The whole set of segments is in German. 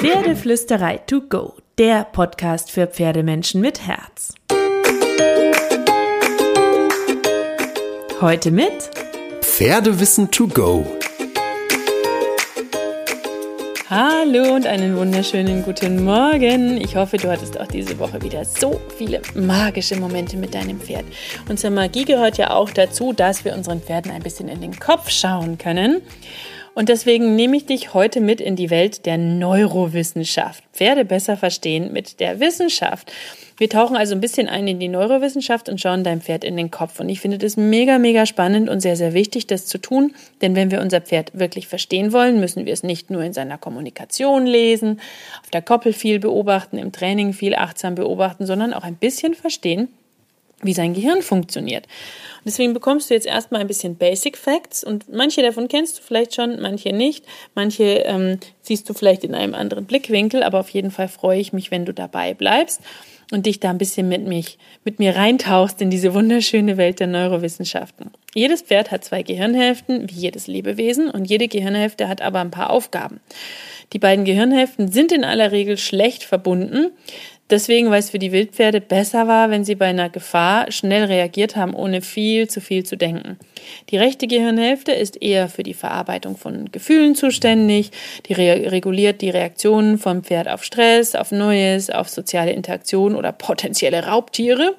Pferdeflüsterei to go, der Podcast für Pferdemenschen mit Herz. Heute mit Pferdewissen to go. Hallo und einen wunderschönen guten Morgen. Ich hoffe, du hattest auch diese Woche wieder so viele magische Momente mit deinem Pferd. Und zur Magie gehört ja auch dazu, dass wir unseren Pferden ein bisschen in den Kopf schauen können. Und deswegen nehme ich dich heute mit in die Welt der Neurowissenschaft. Pferde besser verstehen mit der Wissenschaft. Wir tauchen also ein bisschen ein in die Neurowissenschaft und schauen deinem Pferd in den Kopf. Und ich finde das mega, mega spannend und sehr, sehr wichtig, das zu tun. Denn wenn wir unser Pferd wirklich verstehen wollen, müssen wir es nicht nur in seiner Kommunikation lesen, auf der Koppel viel beobachten, im Training viel achtsam beobachten, sondern auch ein bisschen verstehen, wie sein Gehirn funktioniert. Und deswegen bekommst du jetzt erstmal ein bisschen Basic Facts und manche davon kennst du vielleicht schon, manche nicht, manche ähm, siehst du vielleicht in einem anderen Blickwinkel, aber auf jeden Fall freue ich mich, wenn du dabei bleibst und dich da ein bisschen mit mich, mit mir reintauchst in diese wunderschöne Welt der Neurowissenschaften. Jedes Pferd hat zwei Gehirnhälften, wie jedes Lebewesen, und jede Gehirnhälfte hat aber ein paar Aufgaben. Die beiden Gehirnhälften sind in aller Regel schlecht verbunden. Deswegen, weil es für die Wildpferde besser war, wenn sie bei einer Gefahr schnell reagiert haben, ohne viel zu viel zu denken. Die rechte Gehirnhälfte ist eher für die Verarbeitung von Gefühlen zuständig. Die re reguliert die Reaktionen vom Pferd auf Stress, auf Neues, auf soziale Interaktion oder potenzielle Raubtiere.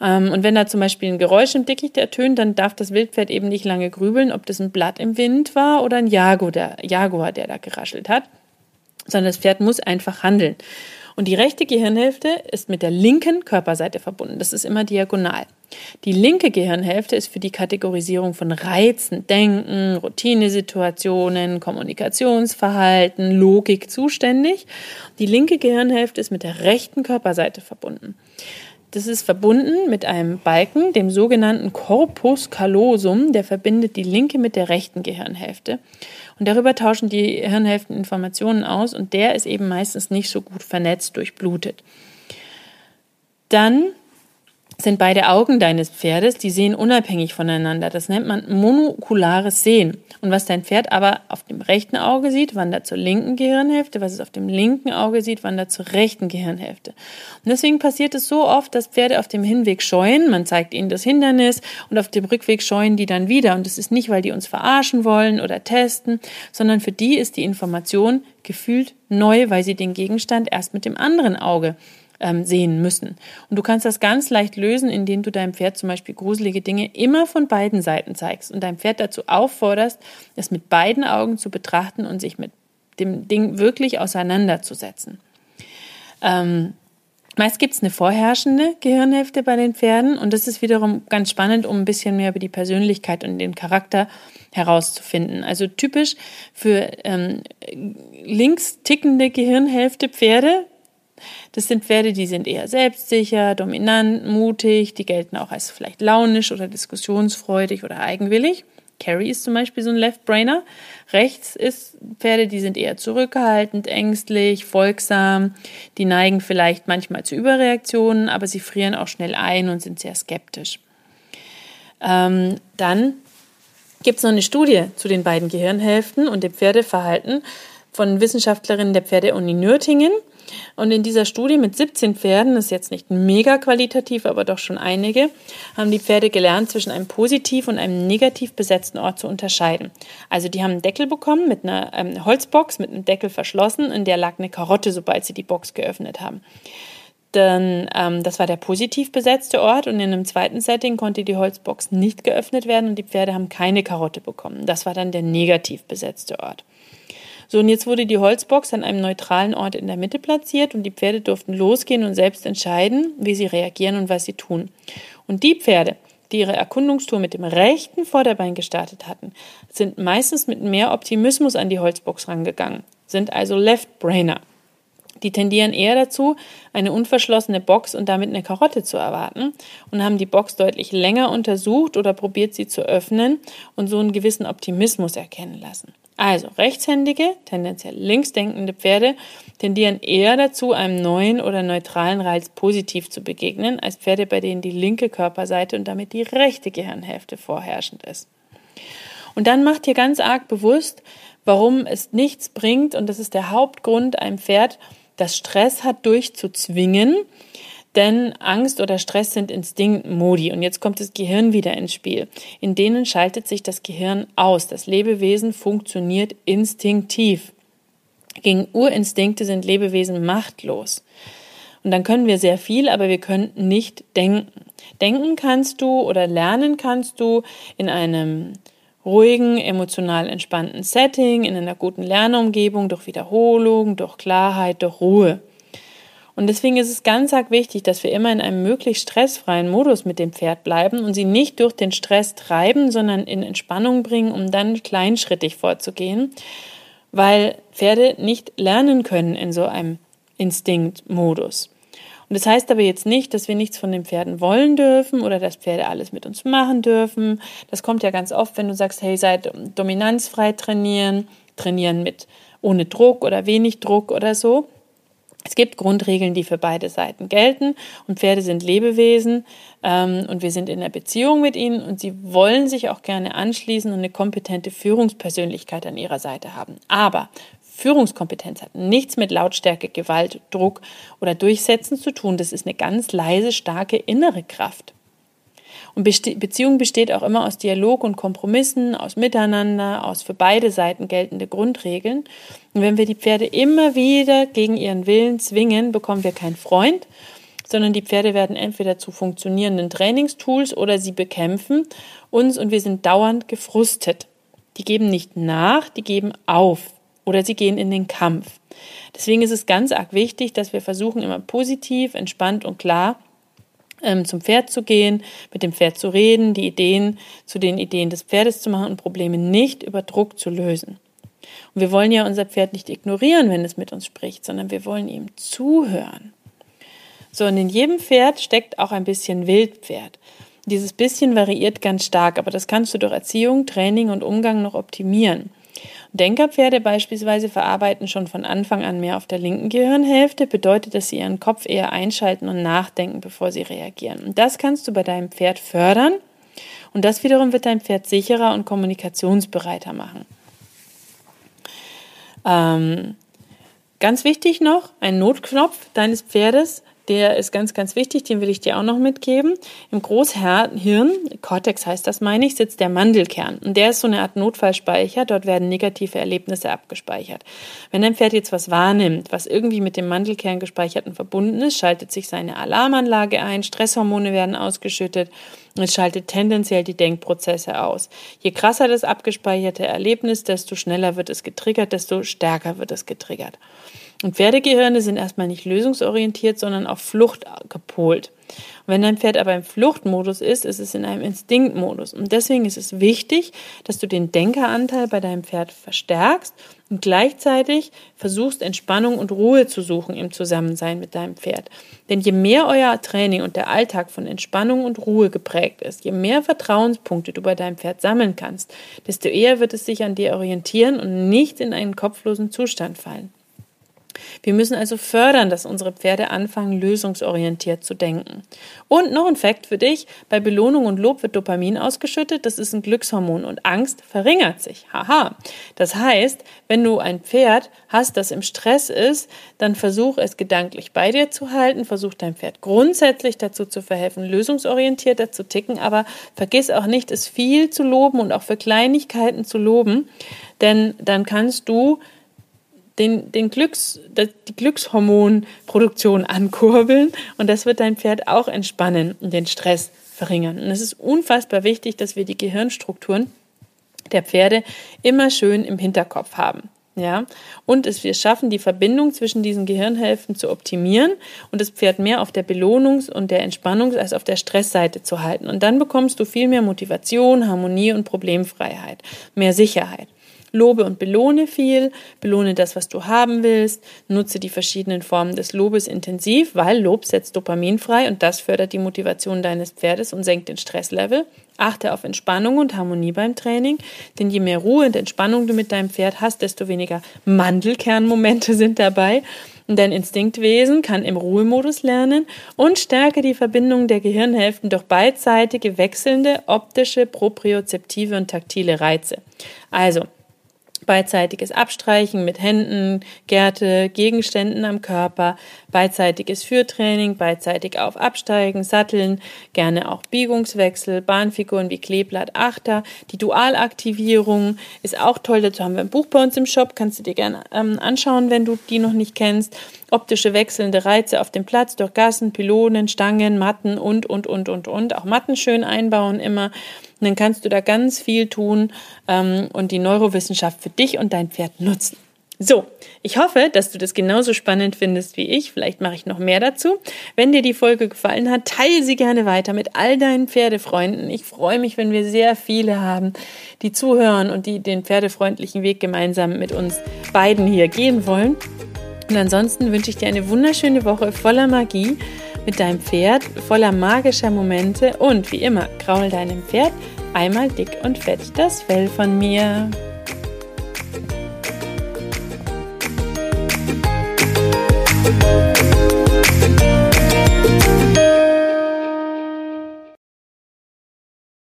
Ähm, und wenn da zum Beispiel ein Geräusch im Dickicht ertönt, dann darf das Wildpferd eben nicht lange grübeln, ob das ein Blatt im Wind war oder ein Jaguar, der, Jaguar, der da geraschelt hat, sondern das Pferd muss einfach handeln. Und die rechte Gehirnhälfte ist mit der linken Körperseite verbunden. Das ist immer diagonal. Die linke Gehirnhälfte ist für die Kategorisierung von Reizen, Denken, Routinesituationen, Kommunikationsverhalten, Logik zuständig. Die linke Gehirnhälfte ist mit der rechten Körperseite verbunden. Das ist verbunden mit einem Balken, dem sogenannten Corpus callosum, der verbindet die linke mit der rechten Gehirnhälfte. Und darüber tauschen die Hirnhälften Informationen aus und der ist eben meistens nicht so gut vernetzt, durchblutet. Dann sind beide Augen deines Pferdes, die sehen unabhängig voneinander. Das nennt man monokulares Sehen. Und was dein Pferd aber auf dem rechten Auge sieht, wandert zur linken Gehirnhälfte. Was es auf dem linken Auge sieht, wandert zur rechten Gehirnhälfte. Und deswegen passiert es so oft, dass Pferde auf dem Hinweg scheuen. Man zeigt ihnen das Hindernis und auf dem Rückweg scheuen die dann wieder. Und das ist nicht, weil die uns verarschen wollen oder testen, sondern für die ist die Information gefühlt neu, weil sie den Gegenstand erst mit dem anderen Auge ähm, sehen müssen. Und du kannst das ganz leicht lösen, indem du deinem Pferd zum Beispiel gruselige Dinge immer von beiden Seiten zeigst und deinem Pferd dazu aufforderst, es mit beiden Augen zu betrachten und sich mit dem Ding wirklich auseinanderzusetzen. Ähm, Meist gibt es eine vorherrschende Gehirnhälfte bei den Pferden und das ist wiederum ganz spannend, um ein bisschen mehr über die Persönlichkeit und den Charakter herauszufinden. Also typisch für ähm, links tickende Gehirnhälfte Pferde das sind Pferde, die sind eher selbstsicher, dominant, mutig, die gelten auch als vielleicht launisch oder diskussionsfreudig oder eigenwillig. Carrie ist zum Beispiel so ein Left-Brainer. Rechts ist Pferde, die sind eher zurückhaltend, ängstlich, folgsam. Die neigen vielleicht manchmal zu Überreaktionen, aber sie frieren auch schnell ein und sind sehr skeptisch. Ähm, dann gibt es noch eine Studie zu den beiden Gehirnhälften und dem Pferdeverhalten von Wissenschaftlerinnen der Pferdeuni Nürtingen. Und in dieser Studie mit 17 Pferden, das ist jetzt nicht mega qualitativ, aber doch schon einige, haben die Pferde gelernt, zwischen einem positiv und einem negativ besetzten Ort zu unterscheiden. Also die haben einen Deckel bekommen mit einer ähm, Holzbox, mit einem Deckel verschlossen, in der lag eine Karotte, sobald sie die Box geöffnet haben. Dann, ähm, das war der positiv besetzte Ort und in einem zweiten Setting konnte die Holzbox nicht geöffnet werden und die Pferde haben keine Karotte bekommen. Das war dann der negativ besetzte Ort. So, und jetzt wurde die Holzbox an einem neutralen Ort in der Mitte platziert und die Pferde durften losgehen und selbst entscheiden, wie sie reagieren und was sie tun. Und die Pferde, die ihre Erkundungstour mit dem rechten Vorderbein gestartet hatten, sind meistens mit mehr Optimismus an die Holzbox rangegangen, sind also Left-Brainer. Die tendieren eher dazu, eine unverschlossene Box und damit eine Karotte zu erwarten und haben die Box deutlich länger untersucht oder probiert sie zu öffnen und so einen gewissen Optimismus erkennen lassen. Also rechtshändige, tendenziell linksdenkende Pferde tendieren eher dazu, einem neuen oder neutralen Reiz positiv zu begegnen, als Pferde, bei denen die linke Körperseite und damit die rechte Gehirnhälfte vorherrschend ist. Und dann macht dir ganz arg bewusst, warum es nichts bringt, und das ist der Hauptgrund, einem Pferd, das Stress hat, durchzuzwingen, denn Angst oder Stress sind Instinktmodi. Und jetzt kommt das Gehirn wieder ins Spiel. In denen schaltet sich das Gehirn aus. Das Lebewesen funktioniert instinktiv. Gegen Urinstinkte sind Lebewesen machtlos. Und dann können wir sehr viel, aber wir können nicht denken. Denken kannst du oder lernen kannst du in einem ruhigen, emotional entspannten Setting, in einer guten Lernumgebung, durch Wiederholung, durch Klarheit, durch Ruhe. Und deswegen ist es ganz arg wichtig, dass wir immer in einem möglichst stressfreien Modus mit dem Pferd bleiben und sie nicht durch den Stress treiben, sondern in Entspannung bringen, um dann kleinschrittig vorzugehen, weil Pferde nicht lernen können in so einem Instinktmodus. Und das heißt aber jetzt nicht, dass wir nichts von den Pferden wollen dürfen oder dass Pferde alles mit uns machen dürfen. Das kommt ja ganz oft, wenn du sagst, hey, seid dominanzfrei trainieren, trainieren mit ohne Druck oder wenig Druck oder so. Es gibt Grundregeln, die für beide Seiten gelten und Pferde sind Lebewesen ähm, und wir sind in einer Beziehung mit ihnen und sie wollen sich auch gerne anschließen und eine kompetente Führungspersönlichkeit an ihrer Seite haben. Aber Führungskompetenz hat nichts mit Lautstärke, Gewalt, Druck oder Durchsetzen zu tun. Das ist eine ganz leise, starke innere Kraft. Und Beziehung besteht auch immer aus Dialog und Kompromissen, aus Miteinander, aus für beide Seiten geltende Grundregeln. Und wenn wir die Pferde immer wieder gegen ihren Willen zwingen, bekommen wir keinen Freund, sondern die Pferde werden entweder zu funktionierenden Trainingstools oder sie bekämpfen uns und wir sind dauernd gefrustet. Die geben nicht nach, die geben auf oder sie gehen in den Kampf. Deswegen ist es ganz arg wichtig, dass wir versuchen, immer positiv, entspannt und klar zum Pferd zu gehen, mit dem Pferd zu reden, die Ideen zu den Ideen des Pferdes zu machen und Probleme nicht über Druck zu lösen. Und wir wollen ja unser Pferd nicht ignorieren, wenn es mit uns spricht, sondern wir wollen ihm zuhören. So, und in jedem Pferd steckt auch ein bisschen Wildpferd. Dieses bisschen variiert ganz stark, aber das kannst du durch Erziehung, Training und Umgang noch optimieren. Denkerpferde beispielsweise verarbeiten schon von Anfang an mehr auf der linken Gehirnhälfte, bedeutet, dass sie ihren Kopf eher einschalten und nachdenken, bevor sie reagieren. Und das kannst du bei deinem Pferd fördern und das wiederum wird dein Pferd sicherer und kommunikationsbereiter machen. Ähm, ganz wichtig noch, ein Notknopf deines Pferdes der ist ganz, ganz wichtig, den will ich dir auch noch mitgeben. Im Großhirn, Cortex heißt das, meine ich, sitzt der Mandelkern. Und der ist so eine Art Notfallspeicher. Dort werden negative Erlebnisse abgespeichert. Wenn dein Pferd jetzt was wahrnimmt, was irgendwie mit dem Mandelkern gespeicherten verbunden ist, schaltet sich seine Alarmanlage ein, Stresshormone werden ausgeschüttet es schaltet tendenziell die Denkprozesse aus. Je krasser das abgespeicherte Erlebnis, desto schneller wird es getriggert, desto stärker wird es getriggert. Und Pferdegehirne sind erstmal nicht lösungsorientiert, sondern auf Flucht gepolt. Wenn dein Pferd aber im Fluchtmodus ist, ist es in einem Instinktmodus. Und deswegen ist es wichtig, dass du den Denkeranteil bei deinem Pferd verstärkst und gleichzeitig versuchst, Entspannung und Ruhe zu suchen im Zusammensein mit deinem Pferd. Denn je mehr euer Training und der Alltag von Entspannung und Ruhe geprägt ist, je mehr Vertrauenspunkte du bei deinem Pferd sammeln kannst, desto eher wird es sich an dir orientieren und nicht in einen kopflosen Zustand fallen. Wir müssen also fördern, dass unsere Pferde anfangen, lösungsorientiert zu denken. Und noch ein Fakt für dich, bei Belohnung und Lob wird Dopamin ausgeschüttet, das ist ein Glückshormon und Angst verringert sich. Haha. Das heißt, wenn du ein Pferd hast, das im Stress ist, dann versuch es gedanklich bei dir zu halten, versuch dein Pferd grundsätzlich dazu zu verhelfen, lösungsorientierter zu ticken, aber vergiss auch nicht, es viel zu loben und auch für Kleinigkeiten zu loben, denn dann kannst du den, den Glücks, die Glückshormonproduktion ankurbeln und das wird dein Pferd auch entspannen und den Stress verringern. Und es ist unfassbar wichtig, dass wir die Gehirnstrukturen der Pferde immer schön im Hinterkopf haben. Ja, und es wir schaffen, die Verbindung zwischen diesen Gehirnhälften zu optimieren und das Pferd mehr auf der Belohnungs- und der Entspannungs- als auf der Stressseite zu halten. Und dann bekommst du viel mehr Motivation, Harmonie und Problemfreiheit, mehr Sicherheit. Lobe und belohne viel, belohne das, was du haben willst, nutze die verschiedenen Formen des Lobes intensiv, weil Lob setzt Dopamin frei und das fördert die Motivation deines Pferdes und senkt den Stresslevel. Achte auf Entspannung und Harmonie beim Training, denn je mehr Ruhe und Entspannung du mit deinem Pferd hast, desto weniger Mandelkernmomente sind dabei. Dein Instinktwesen kann im Ruhemodus lernen und stärke die Verbindung der Gehirnhälften durch beidseitige wechselnde optische, propriozeptive und taktile Reize. Also, beidseitiges Abstreichen mit Händen, Gärte, Gegenständen am Körper, beidseitiges Führtraining, beidseitig auf Absteigen, Satteln, gerne auch Biegungswechsel, Bahnfiguren wie Kleeblatt, Achter. Die Dualaktivierung ist auch toll. Dazu haben wir ein Buch bei uns im Shop. Kannst du dir gerne ähm, anschauen, wenn du die noch nicht kennst. Optische wechselnde Reize auf dem Platz durch Gassen, Pylonen, Stangen, Matten und, und, und, und, und. Auch Matten schön einbauen immer. Und dann kannst du da ganz viel tun ähm, und die Neurowissenschaft für dich und dein Pferd nutzen. So, ich hoffe, dass du das genauso spannend findest wie ich. Vielleicht mache ich noch mehr dazu. Wenn dir die Folge gefallen hat, teile sie gerne weiter mit all deinen Pferdefreunden. Ich freue mich, wenn wir sehr viele haben, die zuhören und die den pferdefreundlichen Weg gemeinsam mit uns beiden hier gehen wollen. Und ansonsten wünsche ich dir eine wunderschöne Woche voller Magie mit deinem Pferd, voller magischer Momente und wie immer, kraul deinem Pferd einmal dick und fett das Fell von mir.